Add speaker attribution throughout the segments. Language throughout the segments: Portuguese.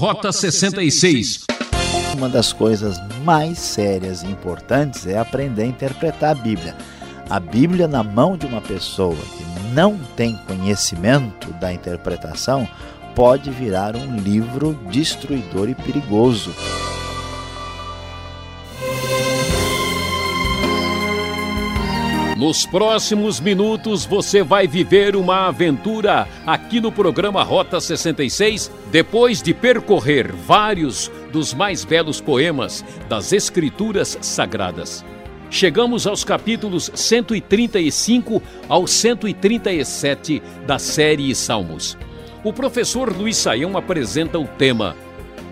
Speaker 1: Rota 66.
Speaker 2: Uma das coisas mais sérias e importantes é aprender a interpretar a Bíblia. A Bíblia na mão de uma pessoa que não tem conhecimento da interpretação pode virar um livro destruidor e perigoso.
Speaker 1: Nos próximos minutos você vai viver uma aventura aqui no programa Rota 66, depois de percorrer vários dos mais belos poemas das Escrituras Sagradas. Chegamos aos capítulos 135 ao 137 da série Salmos. O professor Luiz Saião apresenta o tema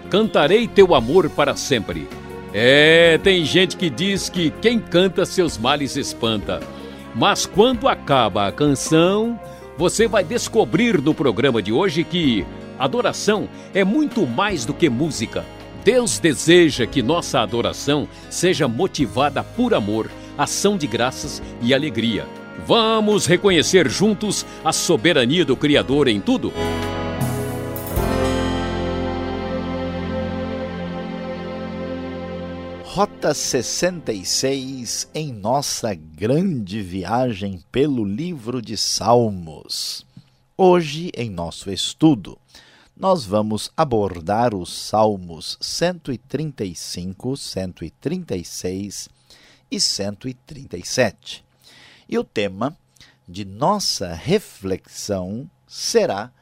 Speaker 1: Cantarei teu amor para sempre. É, tem gente que diz que quem canta seus males espanta. Mas quando acaba a canção, você vai descobrir no programa de hoje que adoração é muito mais do que música. Deus deseja que nossa adoração seja motivada por amor, ação de graças e alegria. Vamos reconhecer juntos a soberania do Criador em tudo?
Speaker 2: Rota 66 em nossa grande viagem pelo livro de Salmos. Hoje, em nosso estudo, nós vamos abordar os Salmos 135, 136 e 137. E o tema de nossa reflexão será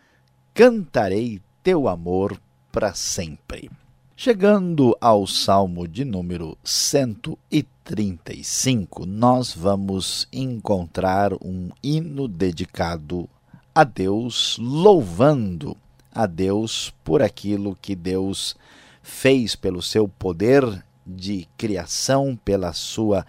Speaker 2: Cantarei teu amor para sempre. Chegando ao Salmo de número 135, nós vamos encontrar um hino dedicado a Deus, louvando a Deus por aquilo que Deus fez pelo seu poder de criação, pela sua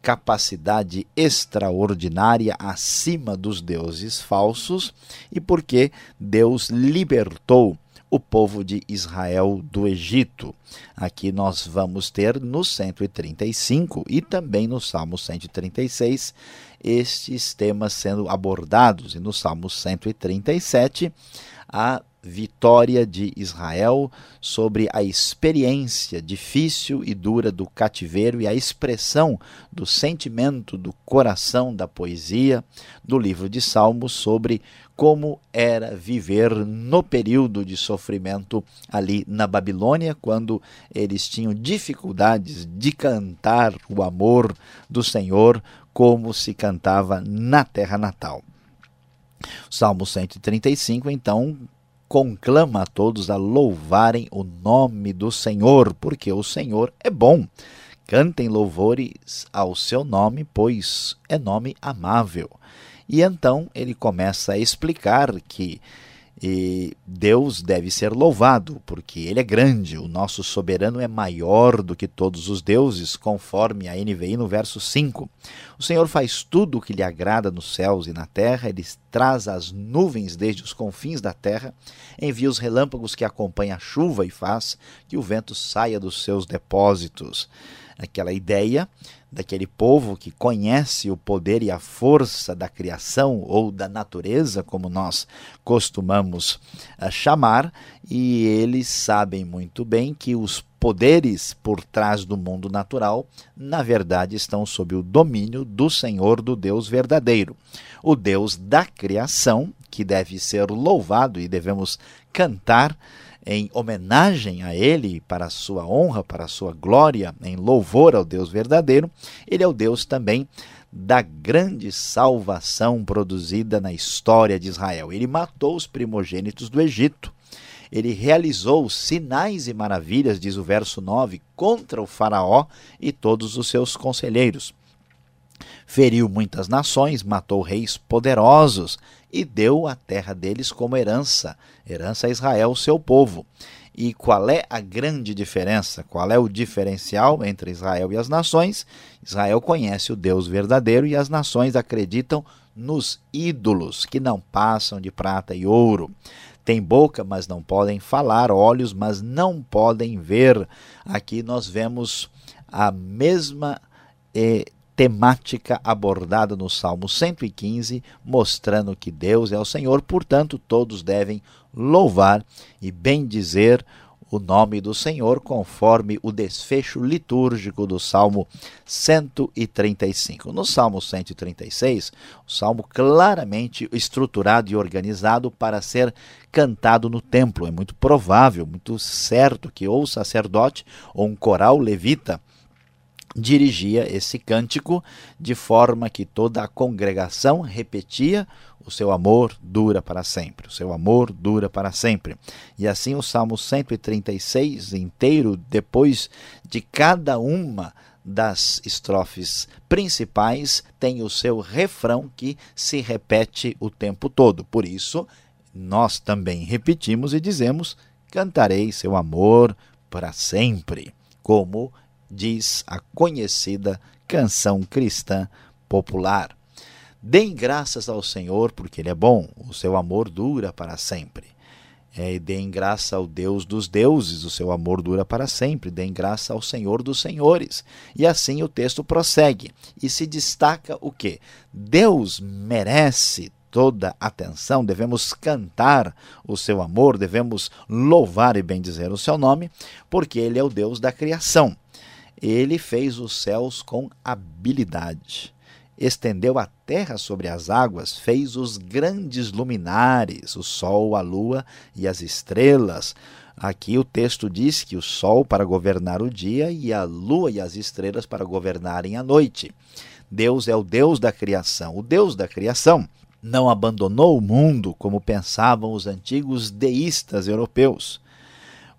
Speaker 2: capacidade extraordinária acima dos deuses falsos e porque Deus libertou o povo de Israel do Egito. Aqui nós vamos ter no 135 e também no Salmo 136 estes temas sendo abordados, e no Salmo 137 a vitória de Israel sobre a experiência difícil e dura do cativeiro e a expressão do sentimento do coração da poesia do livro de Salmos sobre como era viver no período de sofrimento ali na Babilônia, quando eles tinham dificuldades de cantar o amor do Senhor como se cantava na terra natal. Salmo 135, então, conclama a todos a louvarem o nome do Senhor, porque o Senhor é bom. Cantem louvores ao seu nome, pois é nome amável. E então ele começa a explicar que e Deus deve ser louvado, porque Ele é grande, o nosso soberano é maior do que todos os deuses, conforme a NVI no verso 5. O Senhor faz tudo o que lhe agrada nos céus e na terra, Ele traz as nuvens desde os confins da terra, envia os relâmpagos que acompanham a chuva e faz que o vento saia dos seus depósitos. Aquela ideia daquele povo que conhece o poder e a força da criação ou da natureza, como nós costumamos uh, chamar, e eles sabem muito bem que os poderes por trás do mundo natural, na verdade, estão sob o domínio do Senhor, do Deus verdadeiro, o Deus da criação, que deve ser louvado e devemos cantar em homenagem a Ele, para a sua honra, para a sua glória, em louvor ao Deus verdadeiro, Ele é o Deus também da grande salvação produzida na história de Israel. Ele matou os primogênitos do Egito. Ele realizou sinais e maravilhas, diz o verso 9, contra o Faraó e todos os seus conselheiros. Feriu muitas nações, matou reis poderosos e deu a terra deles como herança, herança a Israel, seu povo. E qual é a grande diferença? Qual é o diferencial entre Israel e as nações? Israel conhece o Deus verdadeiro e as nações acreditam nos ídolos que não passam de prata e ouro. Tem boca, mas não podem falar, olhos, mas não podem ver. Aqui nós vemos a mesma eh, temática abordada no Salmo 115, mostrando que Deus é o Senhor, portanto, todos devem louvar e bendizer o nome do Senhor, conforme o desfecho litúrgico do Salmo 135. No Salmo 136, o salmo claramente estruturado e organizado para ser cantado no templo. É muito provável, muito certo que ou o sacerdote ou um coral levita dirigia esse cântico de forma que toda a congregação repetia o seu amor dura para sempre, o seu amor dura para sempre. E assim o Salmo 136 inteiro, depois de cada uma das estrofes principais, tem o seu refrão que se repete o tempo todo. Por isso, nós também repetimos e dizemos: Cantarei seu amor para sempre, como diz a conhecida canção cristã popular. Deem graças ao Senhor, porque Ele é bom, o seu amor dura para sempre. É, deem graça ao Deus dos deuses, o seu amor dura para sempre. Deem graça ao Senhor dos senhores. E assim o texto prossegue e se destaca o que? Deus merece toda atenção, devemos cantar o seu amor, devemos louvar e bendizer o seu nome, porque ele é o Deus da criação. Ele fez os céus com habilidade. Estendeu a terra sobre as águas, fez os grandes luminares, o sol, a lua e as estrelas. Aqui o texto diz que o sol para governar o dia e a lua e as estrelas para governarem a noite. Deus é o Deus da criação. O Deus da criação não abandonou o mundo como pensavam os antigos deístas europeus.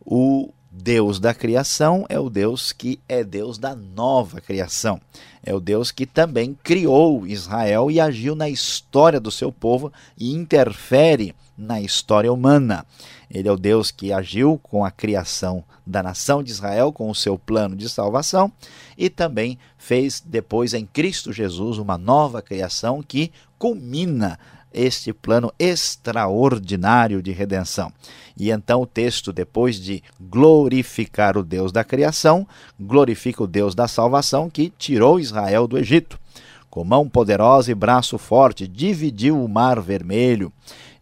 Speaker 2: O Deus da criação é o Deus que é Deus da nova criação. É o Deus que também criou Israel e agiu na história do seu povo e interfere na história humana. Ele é o Deus que agiu com a criação da nação de Israel, com o seu plano de salvação, e também fez depois em Cristo Jesus uma nova criação que culmina este plano extraordinário de redenção. E então o texto, depois de glorificar o Deus da criação, glorifica o Deus da salvação que tirou Israel do Egito. Com mão poderosa e braço forte, dividiu o mar vermelho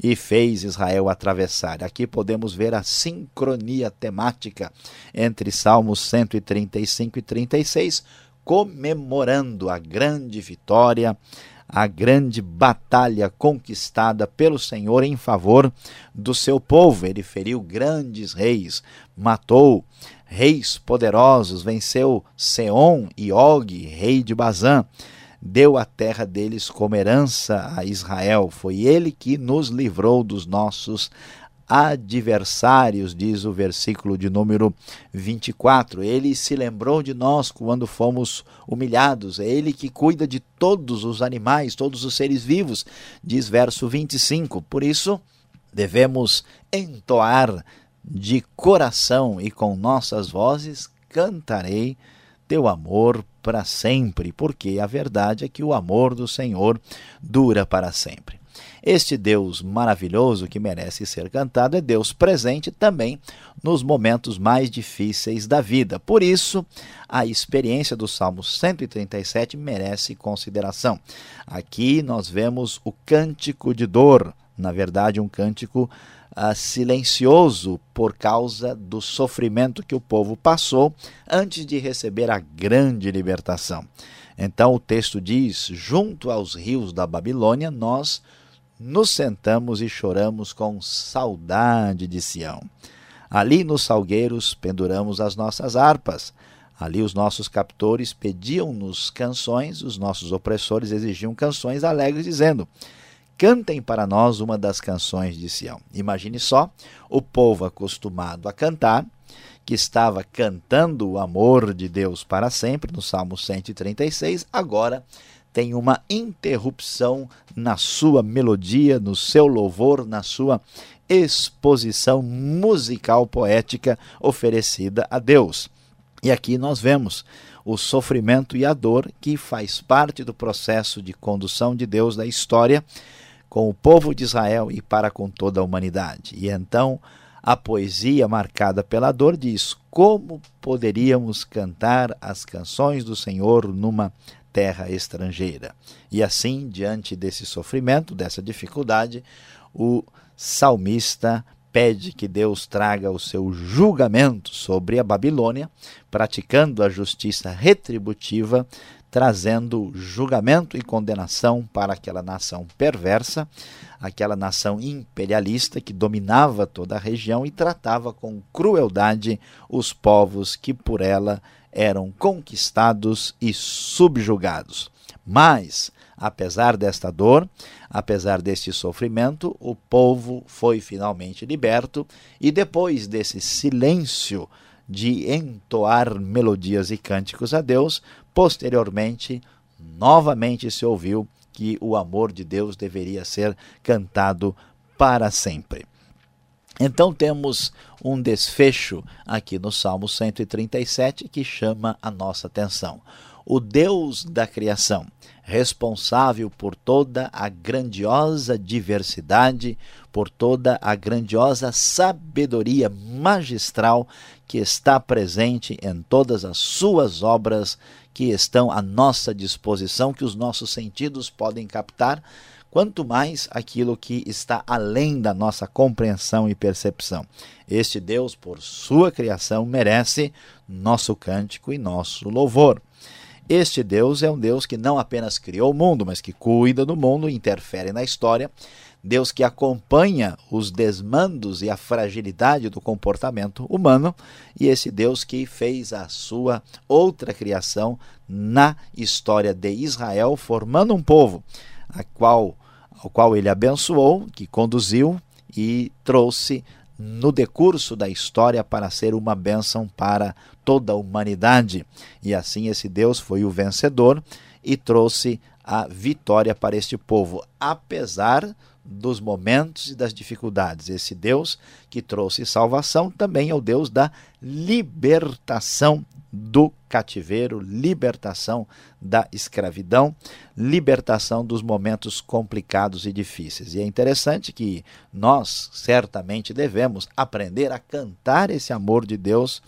Speaker 2: e fez Israel atravessar. Aqui podemos ver a sincronia temática entre Salmos 135 e 36, comemorando a grande vitória a grande batalha conquistada pelo Senhor em favor do seu povo. Ele feriu grandes reis, matou reis poderosos, venceu Seom e Og, rei de Bazã, deu a terra deles como herança a Israel. Foi ele que nos livrou dos nossos adversários, diz o versículo de número 24. Ele se lembrou de nós quando fomos humilhados. É ele que cuida de todos os animais, todos os seres vivos, diz verso 25. Por isso, devemos entoar de coração e com nossas vozes cantarei teu amor para sempre, porque a verdade é que o amor do Senhor dura para sempre. Este Deus maravilhoso que merece ser cantado é Deus presente também nos momentos mais difíceis da vida. Por isso, a experiência do Salmo 137 merece consideração. Aqui nós vemos o cântico de dor, na verdade, um cântico uh, silencioso por causa do sofrimento que o povo passou antes de receber a grande libertação. Então o texto diz: junto aos rios da Babilônia, nós nos sentamos e choramos com saudade de Sião. Ali nos salgueiros penduramos as nossas harpas. Ali os nossos captores pediam-nos canções, os nossos opressores exigiam canções alegres, dizendo: Cantem para nós uma das canções de Sião. Imagine só o povo acostumado a cantar, que estava cantando o amor de Deus para sempre, no Salmo 136, agora tem uma interrupção na sua melodia, no seu louvor, na sua exposição musical poética oferecida a Deus. E aqui nós vemos o sofrimento e a dor que faz parte do processo de condução de Deus da história com o povo de Israel e para com toda a humanidade. E então a poesia marcada pela dor diz: como poderíamos cantar as canções do Senhor numa terra estrangeira. E assim, diante desse sofrimento, dessa dificuldade, o salmista pede que Deus traga o seu julgamento sobre a Babilônia, praticando a justiça retributiva, trazendo julgamento e condenação para aquela nação perversa, aquela nação imperialista que dominava toda a região e tratava com crueldade os povos que por ela eram conquistados e subjugados. Mas, apesar desta dor, apesar deste sofrimento, o povo foi finalmente liberto e depois desse silêncio de entoar melodias e cânticos a Deus, posteriormente, novamente se ouviu que o amor de Deus deveria ser cantado para sempre. Então temos um desfecho aqui no Salmo 137 que chama a nossa atenção. O Deus da criação, responsável por toda a grandiosa diversidade, por toda a grandiosa sabedoria magistral que está presente em todas as suas obras que estão à nossa disposição, que os nossos sentidos podem captar, quanto mais aquilo que está além da nossa compreensão e percepção. Este Deus, por sua criação, merece nosso cântico e nosso louvor. Este Deus é um Deus que não apenas criou o mundo, mas que cuida do mundo, interfere na história. Deus que acompanha os desmandos e a fragilidade do comportamento humano, e esse Deus que fez a sua outra criação na história de Israel, formando um povo a qual, ao qual ele abençoou, que conduziu e trouxe no decurso da história para ser uma bênção para toda a humanidade. E assim esse Deus foi o vencedor e trouxe a vitória para este povo, apesar dos momentos e das dificuldades. Esse Deus que trouxe salvação também é o Deus da libertação do cativeiro, libertação da escravidão, libertação dos momentos complicados e difíceis. E é interessante que nós certamente devemos aprender a cantar esse amor de Deus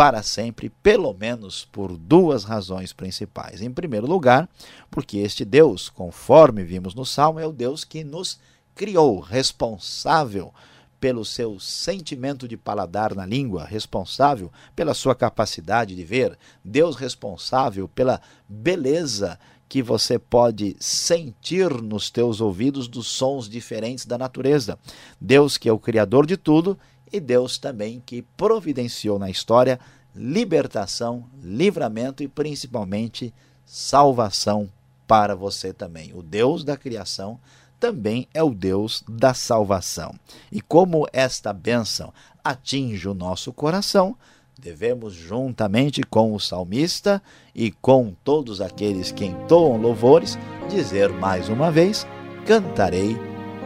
Speaker 2: para sempre, pelo menos por duas razões principais. Em primeiro lugar, porque este Deus, conforme vimos no Salmo, é o Deus que nos criou, responsável pelo seu sentimento de paladar na língua, responsável pela sua capacidade de ver, Deus responsável pela beleza que você pode sentir nos teus ouvidos dos sons diferentes da natureza. Deus que é o criador de tudo e Deus também que providenciou na história libertação, livramento e principalmente salvação para você também. O Deus da criação também é o Deus da salvação. E como esta bênção atinge o nosso coração, devemos, juntamente com o salmista e com todos aqueles que entoam louvores, dizer mais uma vez: Cantarei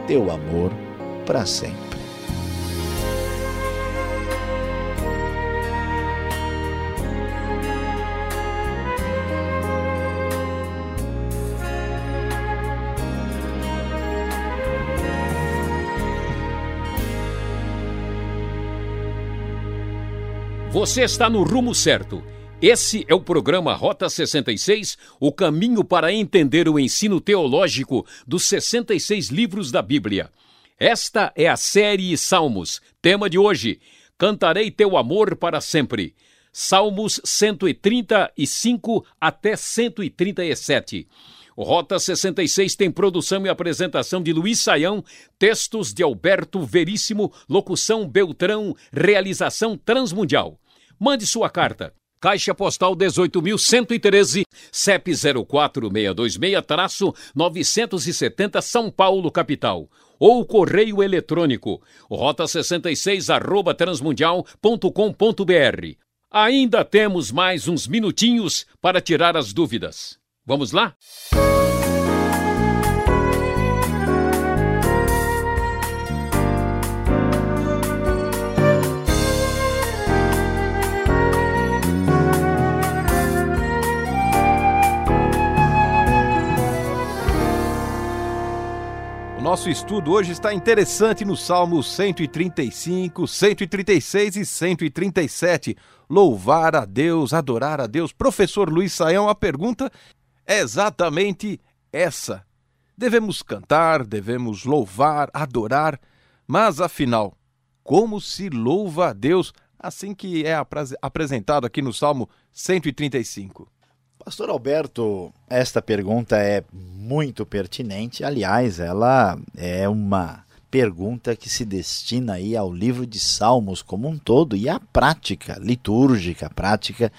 Speaker 2: teu amor para sempre.
Speaker 1: Você está no rumo certo. Esse é o programa Rota 66, o caminho para entender o ensino teológico dos 66 livros da Bíblia. Esta é a série Salmos. Tema de hoje: Cantarei teu amor para sempre. Salmos 135 até 137. O Rota 66 tem produção e apresentação de Luiz Saião, textos de Alberto Veríssimo, locução Beltrão, realização Transmundial. Mande sua carta. Caixa Postal 18.113, CEP 04626-970 São Paulo, capital. Ou correio eletrônico, rota 66 arroba transmundial.com.br. Ainda temos mais uns minutinhos para tirar as dúvidas. Vamos lá?
Speaker 3: Nosso estudo hoje está interessante no Salmos 135, 136 e 137. Louvar a Deus, adorar a Deus. Professor Luiz Saião, a pergunta é exatamente essa. Devemos cantar, devemos louvar, adorar, mas afinal, como se louva a Deus, assim que é apresentado aqui no Salmo 135.
Speaker 2: Pastor Alberto, esta pergunta é muito pertinente. Aliás, ela é uma pergunta que se destina aí ao livro de Salmos como um todo e à prática litúrgica, prática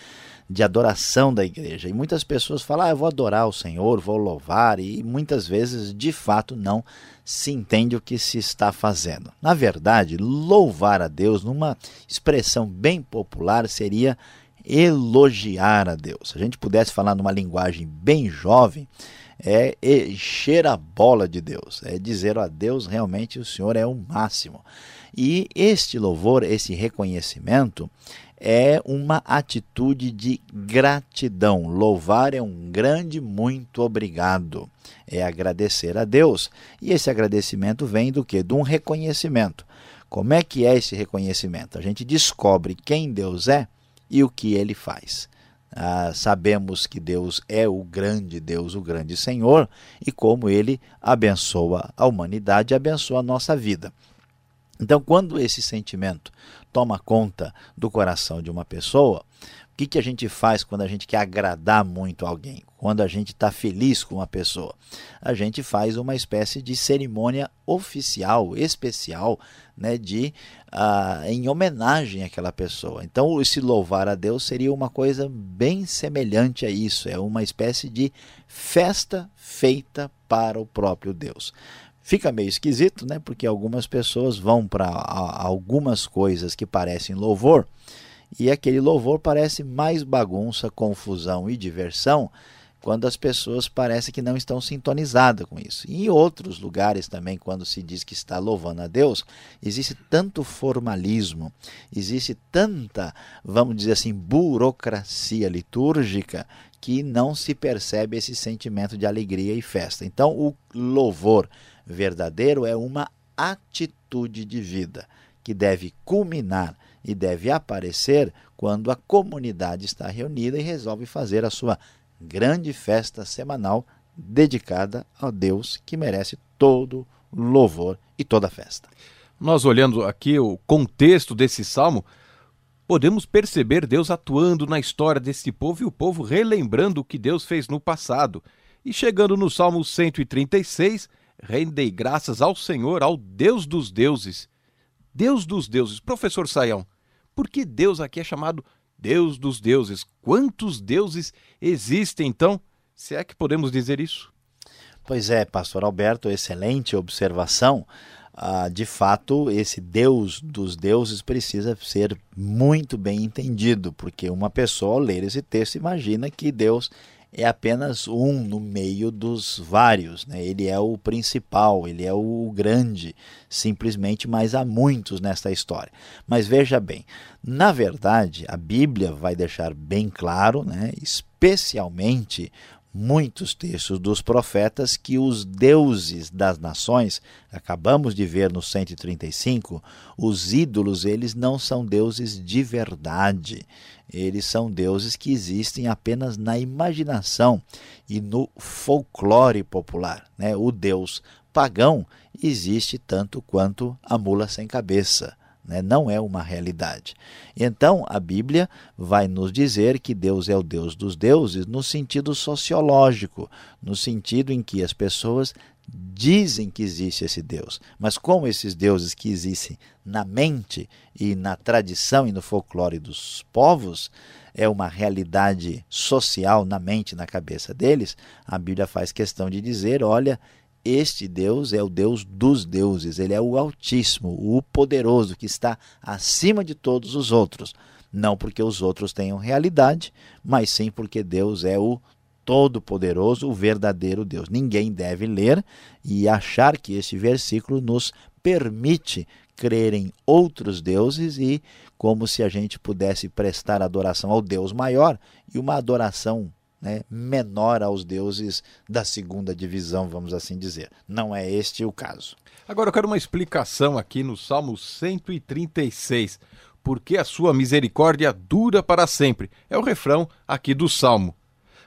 Speaker 2: de adoração da igreja. E muitas pessoas falam, ah, eu vou adorar o Senhor, vou louvar, e muitas vezes, de fato, não se entende o que se está fazendo. Na verdade, louvar a Deus, numa expressão bem popular, seria elogiar a Deus. Se a gente pudesse falar numa linguagem bem jovem, é encher a bola de Deus, é dizer a Deus realmente o Senhor é o máximo. E este louvor, esse reconhecimento, é uma atitude de gratidão. Louvar é um grande muito obrigado. É agradecer a Deus. E esse agradecimento vem do que? De um reconhecimento. Como é que é esse reconhecimento? A gente descobre quem Deus é e o que ele faz. Ah, sabemos que Deus é o grande Deus, o grande Senhor, e como ele abençoa a humanidade, abençoa a nossa vida. Então, quando esse sentimento toma conta do coração de uma pessoa, o que, que a gente faz quando a gente quer agradar muito alguém? Quando a gente está feliz com uma pessoa? A gente faz uma espécie de cerimônia oficial, especial, né, de uh, em homenagem àquela pessoa. Então, esse louvar a Deus seria uma coisa bem semelhante a isso. É uma espécie de festa feita para o próprio Deus. Fica meio esquisito, né? Porque algumas pessoas vão para algumas coisas que parecem louvor e aquele louvor parece mais bagunça, confusão e diversão quando as pessoas parecem que não estão sintonizadas com isso. E em outros lugares também, quando se diz que está louvando a Deus, existe tanto formalismo, existe tanta, vamos dizer assim, burocracia litúrgica que não se percebe esse sentimento de alegria e festa. Então, o louvor verdadeiro é uma atitude de vida que deve culminar e deve aparecer quando a comunidade está reunida e resolve fazer a sua grande festa semanal dedicada a Deus que merece todo louvor e toda festa.
Speaker 3: Nós olhando aqui o contexto desse salmo, podemos perceber Deus atuando na história desse povo e o povo relembrando o que Deus fez no passado. E chegando no Salmo 136, rendei graças ao Senhor, ao Deus dos deuses. Deus dos deuses. Professor Saião, por que Deus aqui é chamado Deus dos deuses? Quantos deuses existem então? Se é que podemos dizer isso?
Speaker 2: Pois é, pastor Alberto, excelente observação. Ah, de fato, esse Deus dos deuses precisa ser muito bem entendido, porque uma pessoa ler esse texto imagina que Deus é apenas um no meio dos vários. Né? Ele é o principal, ele é o grande, simplesmente, mas há muitos nesta história. Mas veja bem, na verdade, a Bíblia vai deixar bem claro, né, especialmente muitos textos dos profetas que os deuses das nações, acabamos de ver no 135, os ídolos, eles não são deuses de verdade. Eles são deuses que existem apenas na imaginação e no folclore popular. Né? O deus pagão existe tanto quanto a mula sem cabeça né? não é uma realidade. Então, a Bíblia vai nos dizer que Deus é o Deus dos deuses no sentido sociológico, no sentido em que as pessoas dizem que existe esse Deus, mas como esses deuses que existem na mente e na tradição e no folclore dos povos é uma realidade social na mente, na cabeça deles, a Bíblia faz questão de dizer, olha, este Deus é o Deus dos deuses, ele é o Altíssimo, o Poderoso, que está acima de todos os outros. Não porque os outros tenham realidade, mas sim porque Deus é o Todo-Poderoso, o verdadeiro Deus. Ninguém deve ler e achar que este versículo nos permite crer em outros deuses e como se a gente pudesse prestar adoração ao Deus maior e uma adoração né, menor aos deuses da segunda divisão, vamos assim dizer. Não é este o caso.
Speaker 3: Agora eu quero uma explicação aqui no Salmo 136. Porque a sua misericórdia dura para sempre. É o refrão aqui do Salmo.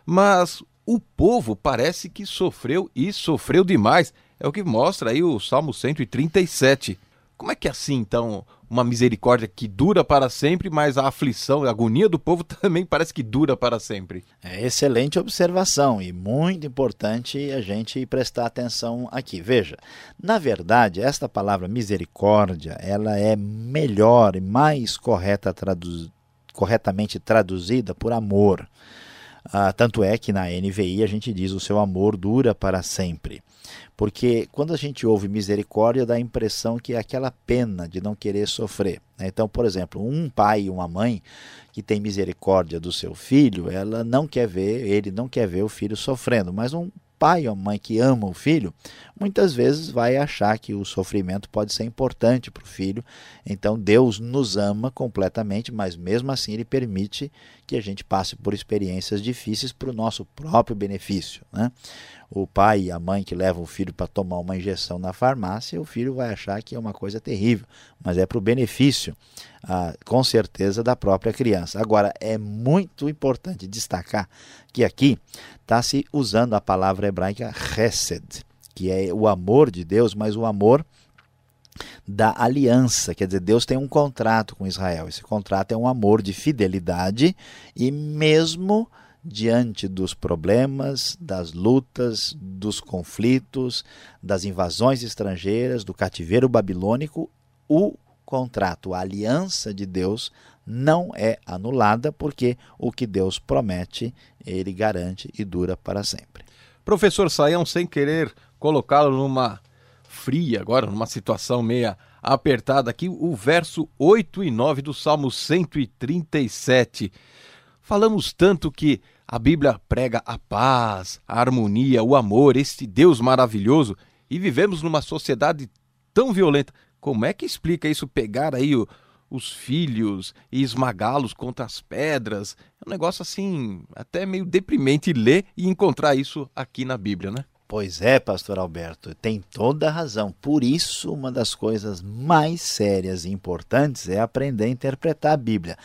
Speaker 3: Mas o povo parece que sofreu e sofreu demais. É o que mostra aí o Salmo 137. Como é que é assim, então, uma misericórdia que dura para sempre, mas a aflição, a agonia do povo também parece que dura para sempre.
Speaker 2: É excelente observação e muito importante a gente prestar atenção aqui. Veja, na verdade, esta palavra misericórdia, ela é melhor e mais correta tradu corretamente traduzida por amor. Ah, tanto é que na NVI a gente diz o seu amor dura para sempre. Porque quando a gente ouve misericórdia, dá a impressão que é aquela pena de não querer sofrer. Né? Então, por exemplo, um pai e uma mãe que tem misericórdia do seu filho, ela não quer ver, ele não quer ver o filho sofrendo, mas um pai ou mãe que ama o filho, muitas vezes vai achar que o sofrimento pode ser importante para o filho. Então Deus nos ama completamente, mas mesmo assim Ele permite que a gente passe por experiências difíceis para o nosso próprio benefício. Né? O pai e a mãe que levam o filho para tomar uma injeção na farmácia, o filho vai achar que é uma coisa terrível, mas é para o benefício, ah, com certeza, da própria criança. Agora, é muito importante destacar que aqui está se usando a palavra hebraica chesed, que é o amor de Deus, mas o amor da aliança, quer dizer, Deus tem um contrato com Israel. Esse contrato é um amor de fidelidade e mesmo diante dos problemas, das lutas, dos conflitos, das invasões estrangeiras, do cativeiro babilônico, o contrato, a aliança de Deus não é anulada, porque o que Deus promete, ele garante e dura para sempre.
Speaker 3: Professor Saião, sem querer colocá-lo numa fria agora, numa situação meia apertada aqui, o verso 8 e 9 do Salmo 137. Falamos tanto que a Bíblia prega a paz, a harmonia, o amor, este Deus maravilhoso, e vivemos numa sociedade tão violenta. Como é que explica isso pegar aí o, os filhos e esmagá-los contra as pedras. É um negócio assim, até meio deprimente ler e encontrar isso aqui na Bíblia, né?
Speaker 2: Pois é, pastor Alberto, tem toda a razão. Por isso, uma das coisas mais sérias e importantes é aprender a interpretar a Bíblia.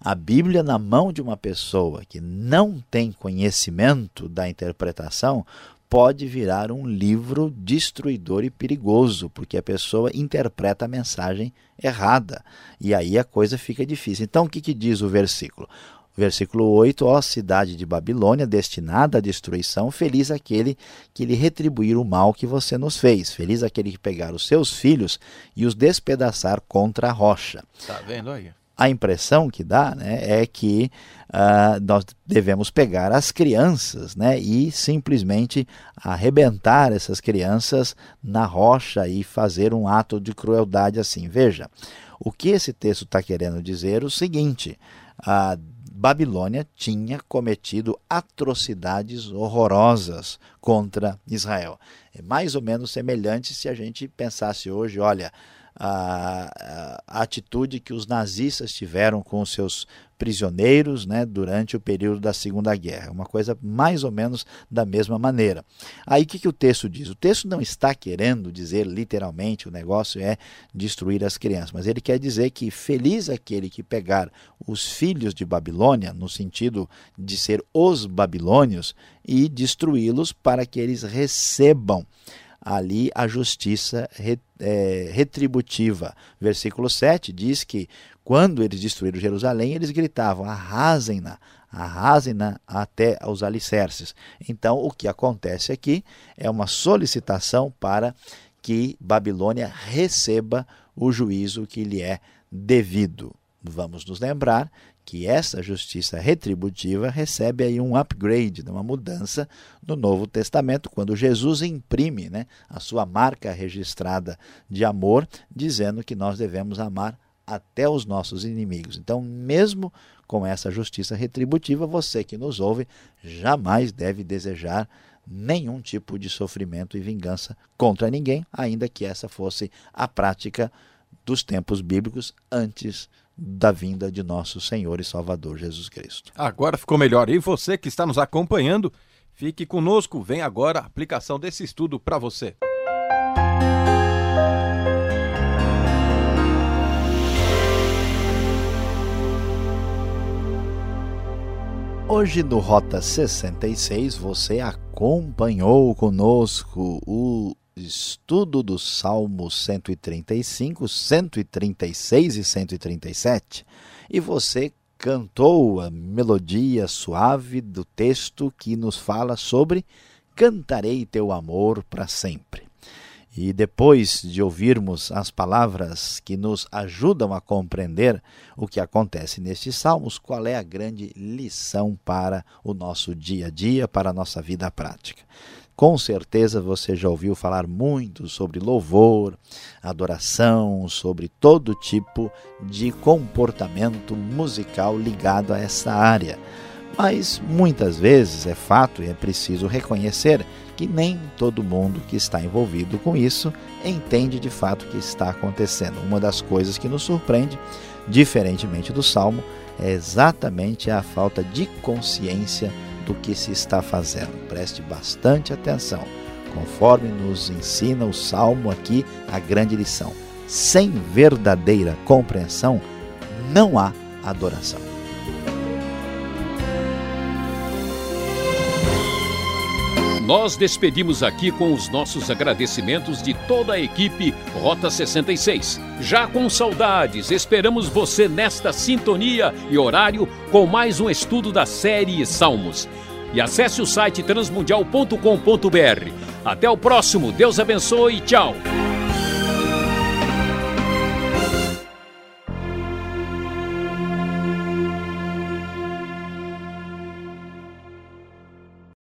Speaker 2: A Bíblia na mão de uma pessoa que não tem conhecimento da interpretação pode virar um livro destruidor e perigoso, porque a pessoa interpreta a mensagem errada. E aí a coisa fica difícil. Então, o que, que diz o versículo? Versículo 8: Ó cidade de Babilônia, destinada à destruição, feliz aquele que lhe retribuir o mal que você nos fez. Feliz aquele que pegar os seus filhos e os despedaçar contra a rocha.
Speaker 3: Está vendo aí?
Speaker 2: A impressão que dá né, é que uh, nós devemos pegar as crianças né, e simplesmente arrebentar essas crianças na rocha e fazer um ato de crueldade assim. Veja, o que esse texto está querendo dizer é o seguinte: a Babilônia tinha cometido atrocidades horrorosas contra Israel. É mais ou menos semelhante se a gente pensasse hoje, olha, a, a, atitude que os nazistas tiveram com os seus prisioneiros né, durante o período da Segunda Guerra. Uma coisa mais ou menos da mesma maneira. Aí o que, que o texto diz? O texto não está querendo dizer literalmente o negócio é destruir as crianças, mas ele quer dizer que feliz aquele que pegar os filhos de Babilônia, no sentido de ser os babilônios, e destruí-los para que eles recebam ali a justiça é, retributiva. Versículo 7 diz que quando eles destruíram Jerusalém, eles gritavam: arrasem-na, arrasem-na até aos alicerces. Então, o que acontece aqui é uma solicitação para que Babilônia receba o juízo que lhe é devido. Vamos nos lembrar que essa justiça retributiva recebe aí um upgrade, uma mudança no Novo Testamento, quando Jesus imprime né, a sua marca registrada de amor, dizendo que nós devemos amar até os nossos inimigos. Então, mesmo com essa justiça retributiva, você que nos ouve jamais deve desejar nenhum tipo de sofrimento e vingança contra ninguém, ainda que essa fosse a prática dos tempos bíblicos antes da vinda de nosso Senhor e Salvador Jesus Cristo.
Speaker 3: Agora ficou melhor. E você que está nos acompanhando, fique conosco. Vem agora a aplicação desse estudo para você.
Speaker 2: Hoje no Rota 66 você acompanhou conosco o estudo do Salmo 135, 136 e 137 e você cantou a melodia suave do texto que nos fala sobre Cantarei teu amor para sempre. E depois de ouvirmos as palavras que nos ajudam a compreender o que acontece nestes salmos, qual é a grande lição para o nosso dia a dia, para a nossa vida prática? Com certeza você já ouviu falar muito sobre louvor, adoração, sobre todo tipo de comportamento musical ligado a essa área. Mas muitas vezes é fato e é preciso reconhecer que nem todo mundo que está envolvido com isso entende de fato o que está acontecendo. Uma das coisas que nos surpreende, diferentemente do salmo, é exatamente a falta de consciência do que se está fazendo. Preste bastante atenção, conforme nos ensina o Salmo aqui, a grande lição. Sem verdadeira compreensão, não há adoração.
Speaker 1: Nós despedimos aqui com os nossos agradecimentos de toda a equipe Rota 66. Já com saudades, esperamos você nesta sintonia e horário com mais um estudo da série Salmos. E acesse o site transmundial.com.br. Até o próximo, Deus abençoe e tchau!